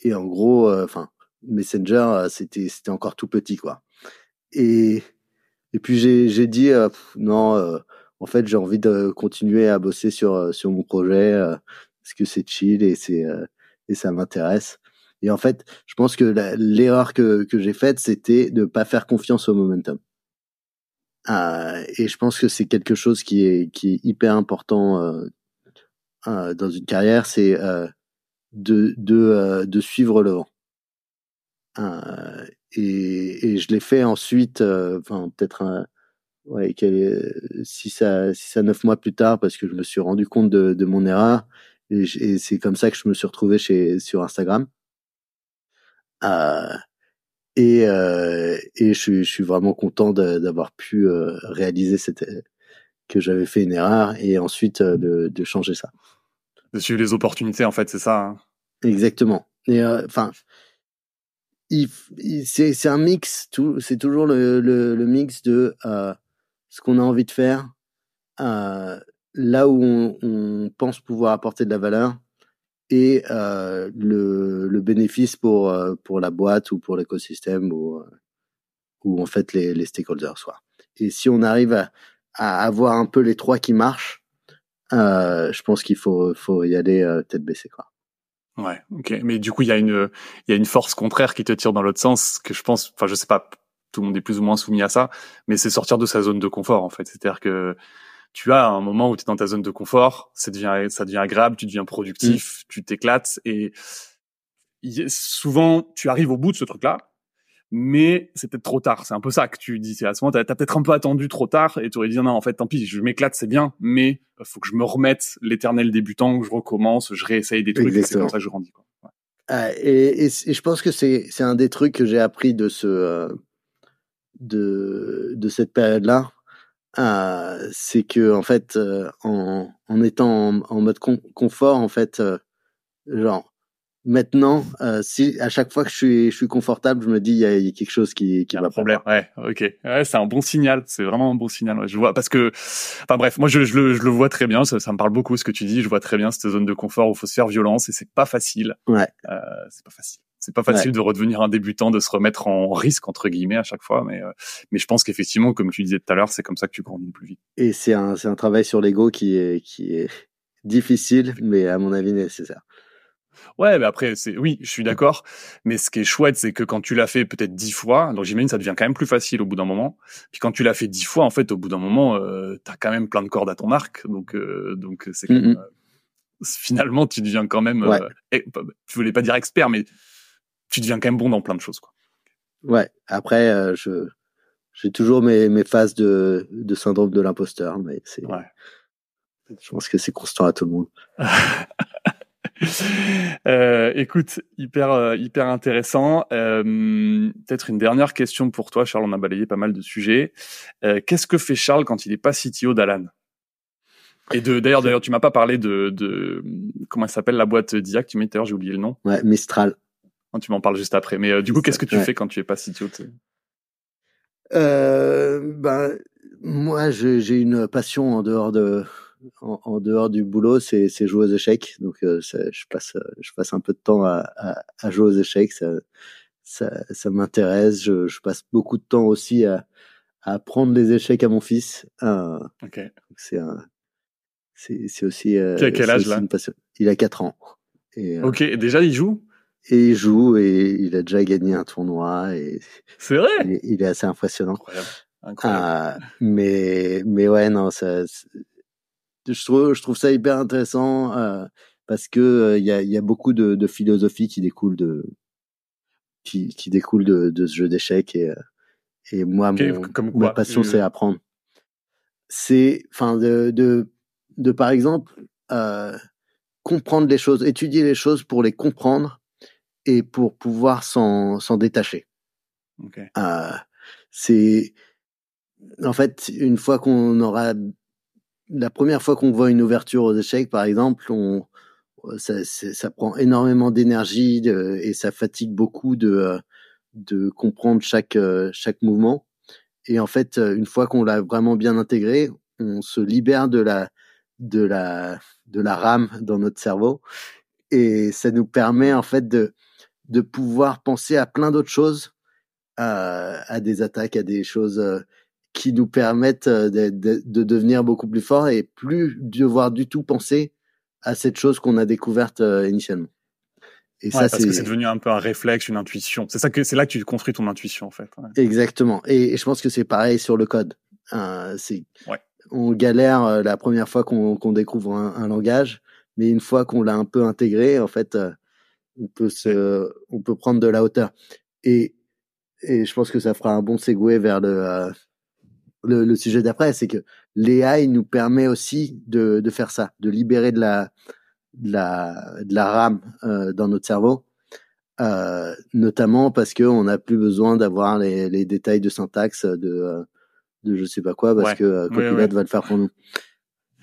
et en gros, enfin Messenger, c'était c'était encore tout petit quoi. Et et puis j'ai j'ai dit non, en fait j'ai envie de continuer à bosser sur sur mon projet parce que c'est chill et c'est euh, et ça m'intéresse. Et en fait, je pense que l'erreur que, que j'ai faite, c'était de pas faire confiance au momentum. Euh, et je pense que c'est quelque chose qui est qui est hyper important euh, euh dans une carrière, c'est de de de suivre le vent. et, et je l'ai fait ensuite, enfin peut-être ouais, six à six à neuf mois plus tard, parce que je me suis rendu compte de mon erreur et, c'est comme ça que je me suis retrouvé chez sur Instagram. Euh, et euh, et je, je, suis vraiment content d'avoir pu euh, réaliser cette que j'avais fait une erreur et ensuite euh, de, de changer ça. De suivre les opportunités, en fait, c'est ça. Hein. Exactement. Et euh, enfin, c'est c'est un mix. Tout, c'est toujours le, le, le mix de ce qu'on a envie de faire, euh, là où on, pense pouvoir apporter de la valeur et euh, le, bénéfice pour euh, pour la boîte ou pour l'écosystème ou euh, ou en fait les, les stakeholders soit. Et si on arrive à, avoir un peu les trois qui marchent, je pense qu'il faut faut y aller tête baissée quoi. Ouais, ok. Mais du coup, il y a une il y a une force contraire qui te tire dans l'autre sens que je pense. Enfin, je sais pas. Tout le monde est plus ou moins soumis à ça, mais c'est sortir de sa zone de confort en fait. C'est-à-dire que tu as un moment où tu es dans ta zone de confort, ça devient, ça devient agréable, tu deviens productif, mm. tu t'éclates et souvent tu arrives au bout de ce truc-là, mais c'est peut-être trop tard. C'est un peu ça que tu dis. C'est à ce moment, t'as as, peut-être un peu attendu trop tard et tu aurais dit non, en fait, tant pis, je m'éclate, c'est bien, mais faut que je me remette l'éternel débutant, que je recommence, je réessaye des trucs. C'est comme ça que je grandis. Quoi. Euh, et, et, et, je pense que c'est c'est un des trucs que j'ai appris de ce euh, de de cette période-là euh, c'est que en fait, euh, en, en, étant en, mode confort, en fait, euh, genre maintenant, si à chaque fois que je suis, je suis confortable, je me dis il y a, y a, quelque chose qui, qui va un problème. Ouais, ok. Ouais, c'est un bon signal. C'est vraiment un bon signal. Ouais, je vois parce que, enfin bref, moi je, je, le, je le vois très bien. Ça, ça, me parle beaucoup ce que tu dis. Je vois très bien cette zone de confort où faut se faire violence et c'est pas facile. Ouais. C'est pas facile. C'est pas facile ouais. de redevenir un débutant, de se remettre en risque entre guillemets à chaque fois, mais euh, mais je pense qu'effectivement, comme tu disais tout à l'heure, c'est comme ça que tu grandis plus vite. Et c'est un c'est un travail sur l'ego qui est qui est [LAUGHS] difficile, mais à mon avis nécessaire. Ouais, mais après, c'est oui, je suis d'accord. Mais ce qui est chouette, c'est que quand tu l'as fait peut-être dix fois, donc j'imagine ça devient quand même plus facile au bout d'un moment. Puis quand tu l'as fait dix fois, en fait, au bout d'un moment, euh, t'as quand même plein de cordes à ton arc, donc euh, donc c'est mm -hmm. euh, finalement tu deviens quand même. Ouais. Euh, tu voulais pas dire expert, mais tu deviens quand même bon dans plein de choses, quoi. Ouais. Après, euh, je j'ai toujours mes mes phases de de syndrome de l'imposteur, mais c'est. Ouais. Je pense que c'est constant à tout le monde. [LAUGHS] Euh, écoute, hyper euh, hyper intéressant. Euh, Peut-être une dernière question pour toi, Charles. On a balayé pas mal de sujets. Qu'est-ce que fait Charles quand il est pas CTO d'Alan? Et de d'ailleurs d'ailleurs tu m'as pas parlé de de comment s'appelle la boîte d'IA que tu mets l'heure. J'ai oublié le nom. Ouais, Mistral. Non, tu m'en parles juste après. Mais euh, du coup, qu'est-ce que tu ouais. fais quand tu es pas CTO euh, Ben moi, j'ai une passion en dehors de en, en, dehors du boulot, c'est jouer aux échecs. Donc, euh, ça, je passe, je passe un peu de temps à, à, à jouer aux échecs. Ça, ça, ça m'intéresse. Je, je, passe beaucoup de temps aussi à, à apprendre les échecs à mon fils. Euh, okay. C'est un, c'est aussi. Euh, quel âge là? Il a 4 ans. Et, ok, déjà il joue? Et il joue et il a déjà gagné un tournoi. et C'est vrai? il, il, est assez impressionnant. Incroyable. Incroyable. mais, mais ouais, non, ça je trouve, je trouve ça hyper intéressant euh, parce que il euh, y, a, y a beaucoup de, de philosophie qui découle de qui, qui découle de, de ce jeu d'échecs et et moi okay, mon, comme ma passion c'est apprendre. C'est enfin de, de de par exemple euh, comprendre les choses, étudier les choses pour les comprendre et pour pouvoir s'en détacher. Okay. Euh, c'est en fait une fois qu'on aura la première fois qu'on voit une ouverture aux échecs, par exemple, on, ça, ça prend énormément d'énergie et ça fatigue beaucoup de, de comprendre chaque, chaque mouvement. Et en fait, une fois qu'on l'a vraiment bien intégré, on se libère de la, de la, de la rame dans notre cerveau et ça nous permet en fait de, de pouvoir penser à plein d'autres choses, à, à des attaques, à des choses qui nous permettent de, de, de, devenir beaucoup plus forts et plus devoir du tout penser à cette chose qu'on a découverte initialement. Et ouais, ça, parce que c'est devenu un peu un réflexe, une intuition. C'est ça que c'est là que tu construis ton intuition en fait. Ouais. Exactement. Et, et, je pense que c'est pareil sur le code. Euh, c'est ouais. on galère la première fois qu'on qu découvre un, un, langage, mais une fois qu'on l'a un peu intégré, en fait, on peut se, on peut prendre de la hauteur. Et et je pense que ça fera un bon segue vers le euh, le, le, sujet d'après, c'est que l'AI nous permet aussi de, de, faire ça, de libérer de la, de la, de la RAM euh, dans notre cerveau, euh, notamment parce qu'on n'a plus besoin d'avoir les, les, détails de syntaxe de, de je sais pas quoi, parce ouais. que euh, Copilot va le faire pour nous.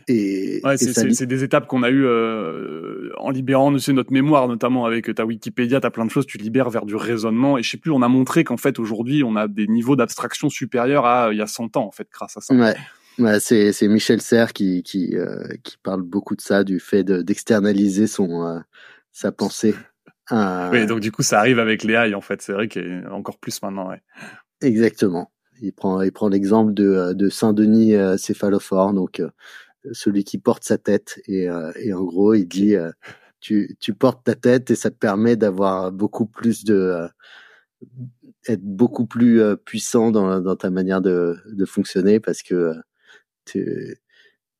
Et, ouais, c'est des étapes qu'on a eues euh, en libérant notre mémoire, notamment avec ta Wikipédia, t'as plein de choses, tu libères vers du raisonnement. Et je sais plus, on a montré qu'en fait aujourd'hui, on a des niveaux d'abstraction supérieurs à il y a 100 ans, en fait, grâce à ça. Ouais. Ouais, c'est c'est Michel Serres qui qui euh, qui parle beaucoup de ça, du fait d'externaliser son euh, sa pensée. Oui, donc du coup, ça arrive avec les AI en fait. C'est vrai qu'il encore plus maintenant. Ouais. Exactement. Il prend il prend l'exemple de de Saint Denis céphalophore, donc celui qui porte sa tête et, euh, et en gros il dit euh, tu, tu portes ta tête et ça te permet d'avoir beaucoup plus de euh, être beaucoup plus puissant dans, dans ta manière de, de fonctionner parce que tu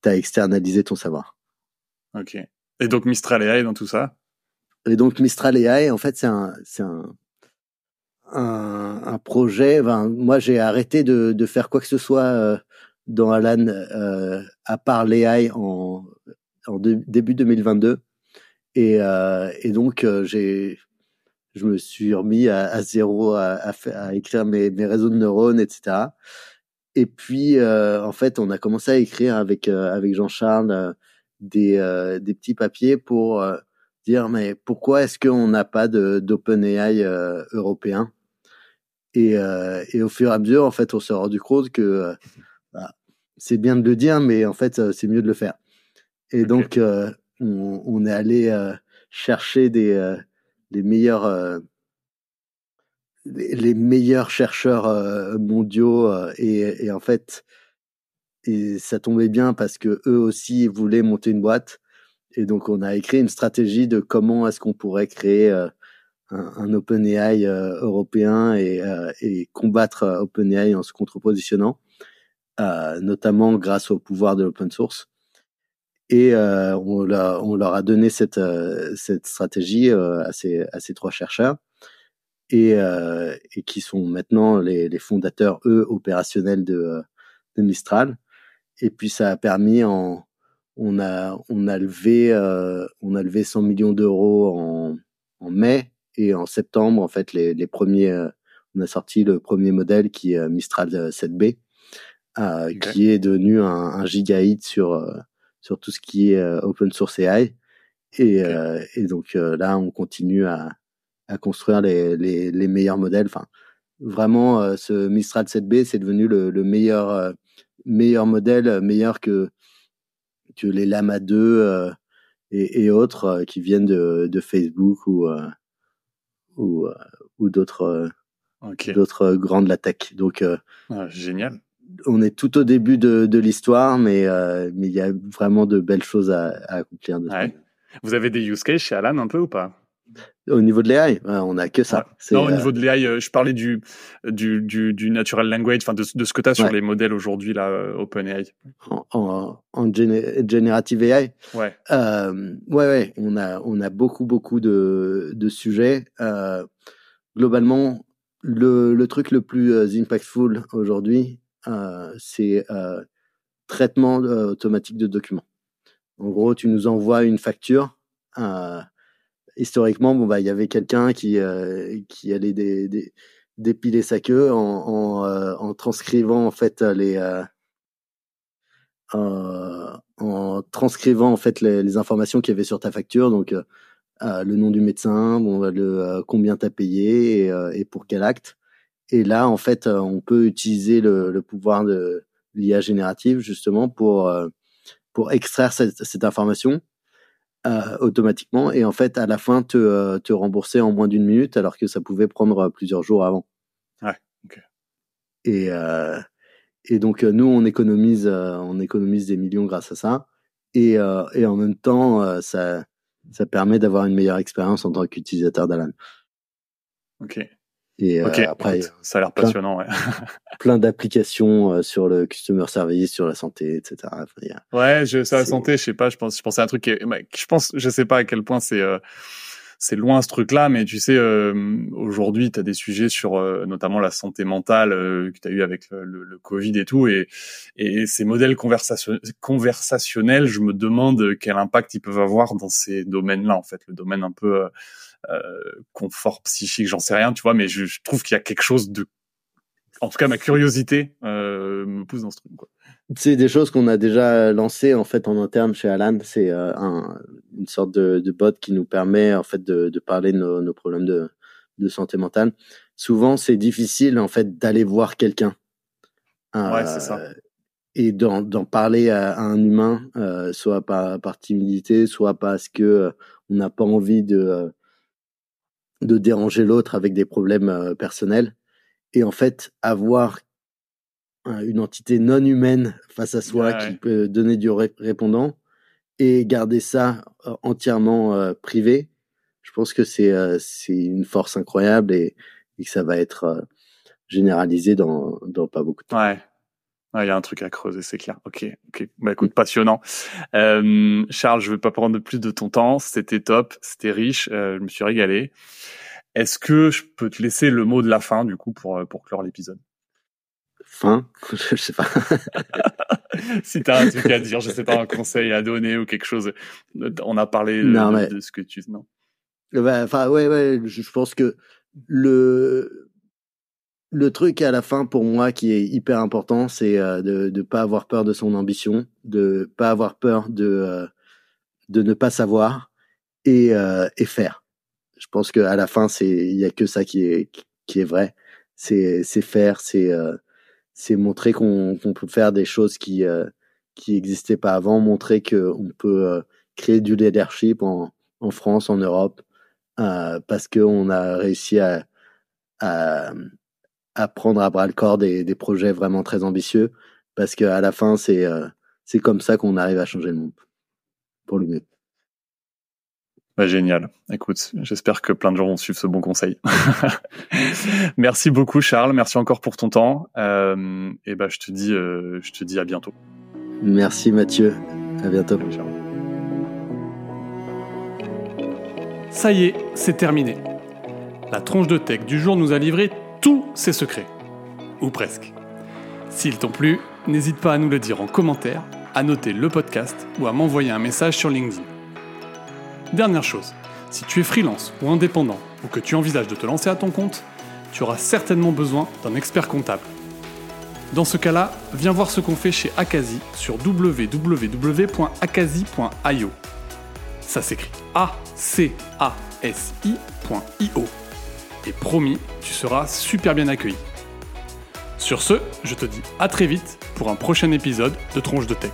as externalisé ton savoir. Ok. Et donc Mistral AI dans tout ça? Et donc Mistral AI, en fait, c'est un, c'est un, un, un, projet. Enfin, moi, j'ai arrêté de, de faire quoi que ce soit dans Alan euh, à part l'AI en, en début 2022 et, euh, et donc euh, j'ai je me suis remis à, zéro à, à, à écrire mes, réseaux de neurones etc et puis euh, en fait on a commencé à écrire avec avec Jean-Charles des des petits papiers pour dire mais pourquoi est-ce qu'on n'a pas d'OpenAI euh, européen? Et, euh, et au fur et à mesure, en fait, on s'est rendu compte que euh, c'est bien de le dire, mais en fait, euh, c'est mieux de le faire. Et donc, on, on, est allé chercher des les meilleurs les meilleurs chercheurs mondiaux et, et, en fait et ça tombait bien parce que eux aussi voulaient monter une boîte. Et donc on a écrit une stratégie de comment est-ce qu'on pourrait créer un, un OpenAI euh, européen et, euh, et combattre euh, OpenAI en se contrepositionnant, notamment grâce au pouvoir de l'open source. Et on, leur, on, leur a donné cette, cette stratégie à, ces, à ces trois chercheurs et, et qui sont maintenant les, les, fondateurs, eux, opérationnels de, de Mistral. Et puis ça a permis en, on a, on a levé, on a levé 100 millions d'euros en, en mai et en septembre, en fait, les, les premiers, euh, on a sorti le premier modèle qui est euh, Mistral 7B, euh, qui est devenu un, un giga hit sur euh, sur tout ce qui est open source AI. Et, et donc là, on continue à, à construire les, les, les meilleurs modèles. Enfin, vraiment, ce Mistral 7B, c'est devenu le, le meilleur meilleur modèle, meilleur que que les Lama 2 et, et, autres qui viennent de, de Facebook ou ou, euh, ou d'autres euh, d'autres euh, grandes tech. Donc ah, génial. On est tout au début de, de l'histoire, mais mais il y a vraiment de belles choses à, à accomplir. Ouais. Vous avez des use cases chez Alan un peu ou pas? Au niveau de l'AI, on n'a que ça. Non, au niveau de l'AI, je parlais du, du, du, du natural language, enfin de, de ce que tu as sur les modèles aujourd'hui, là, OpenAI. En, en, en generative AI Ouais. Euh, ouais, ouais, on a, on a beaucoup, beaucoup de, de sujets. Euh, globalement, le, le truc le plus impactful aujourd'hui, euh, c'est euh, traitement automatique de documents. En gros, tu nous envoies une facture. Euh, historiquement, bon bah il y avait quelqu'un qui euh, qui allait dé, dé, dépiler sa queue en euh, transcrivant en fait les euh, en transcrivant en fait les, informations qu'il y avait sur ta facture, donc le nom du médecin, bon le combien t'as payé et, pour quel acte. Et là en fait on peut utiliser le, le pouvoir de l'IA générative justement pour pour extraire cette, cette information euh, automatiquement et en fait à la fin te, euh, te rembourser en moins d'une minute alors que ça pouvait prendre euh, plusieurs jours avant. Ouais, ok. Et, euh, et donc nous on économise on économise des millions grâce à ça et, et en même temps ça ça permet d'avoir une meilleure expérience en tant qu'utilisateur d'Alan. Ok. Et euh, après, ça a l'air passionnant. Ouais. [LAUGHS] plein d'applications euh, sur le customer service, sur la santé, etc. Enfin, ouais, je, sur la santé, je sais pas. Je pense, je pensais à un truc qui, est, je pense, je sais pas à quel point c'est. Euh, c'est loin ce truc-là, mais tu sais, aujourd'hui, tu as des sujets sur notamment la santé mentale que tu as eu avec le, le, Covid et tout, et, et ces modèles conversation conversationnels, je me demande quel impact ils peuvent avoir dans ces domaines-là, en fait, le domaine un peu confort psychique, j'en sais rien, tu vois, mais je, je trouve qu'il y a quelque chose de, en tout cas, ma curiosité euh, me pousse dans ce truc. C'est des choses qu'on a déjà lancées en fait en interne chez Alan. C'est euh, un, une sorte de, de, bot qui nous permet en fait de, de parler de nos, nos, problèmes de, de santé mentale. Souvent, c'est difficile en fait d'aller voir quelqu'un. ouais, c'est ça. Et d'en parler à, à, un humain, euh, soit par, par timidité, soit parce que on n'a pas envie de de déranger l'autre avec des problèmes euh, personnels. Et en fait, avoir une entité non humaine face à soi qui peut donner du répondant et garder ça euh, entièrement euh, privé, je pense que c'est c'est une force incroyable et, et, que ça va être généralisé dans, dans pas beaucoup de temps. Ouais. Il y a un truc à creuser, c'est clair. Ok, ok. Bah écoute, passionnant. Euh, Charles, je vais pas prendre plus de ton temps. C'était top, c'était riche. Euh, je me suis régalé. Est-ce que je peux te laisser le mot de la fin du coup pour pour clore l'épisode? Fin? [LAUGHS] Je sais pas. [LAUGHS] si tu as un truc à dire, je sais pas, un conseil à donner ou quelque chose. On a parlé de, de ce que tu non? Bah, enfin ouais ouais, je pense que le le truc à la fin pour moi qui est hyper important, c'est euh, de ne pas avoir peur de son ambition, de pas avoir peur de euh, de ne pas savoir et, euh, et faire. Je pense que à la fin, c'est il y a que ça qui est qui est vrai. C'est c'est faire, c'est c'est montrer qu'on qu'on peut faire des choses qui qui existaient pas avant, montrer que on peut créer du leadership en en France, en Europe, parce que on a réussi à, à à prendre à bras le corps des, des projets vraiment très ambitieux, parce que à la fin, c'est euh, c'est comme ça qu'on arrive à changer le monde pour le mieux. Bah, génial. Écoute, j'espère que plein de gens vont suivre ce bon conseil. [LAUGHS] merci beaucoup Charles, merci encore pour ton temps. Euh, et bah je te dis, euh, je te dis à bientôt. Merci Mathieu, à bientôt. Ça y est, c'est terminé. La tronche de tech du jour nous a livré tous ses secrets. Ou presque. S'ils t'ont plu, n'hésite pas à nous le dire en commentaire, à noter le podcast ou à m'envoyer un message sur LinkedIn. Dernière chose, si tu es freelance ou indépendant ou que tu envisages de te lancer à ton compte, tu auras certainement besoin d'un expert comptable. Dans ce cas-là, viens voir ce qu'on fait chez Akazi sur www.akazi.io. Ça s'écrit A-C-A-S-I.io. Et promis, tu seras super bien accueilli. Sur ce, je te dis à très vite pour un prochain épisode de Tronche de Tech.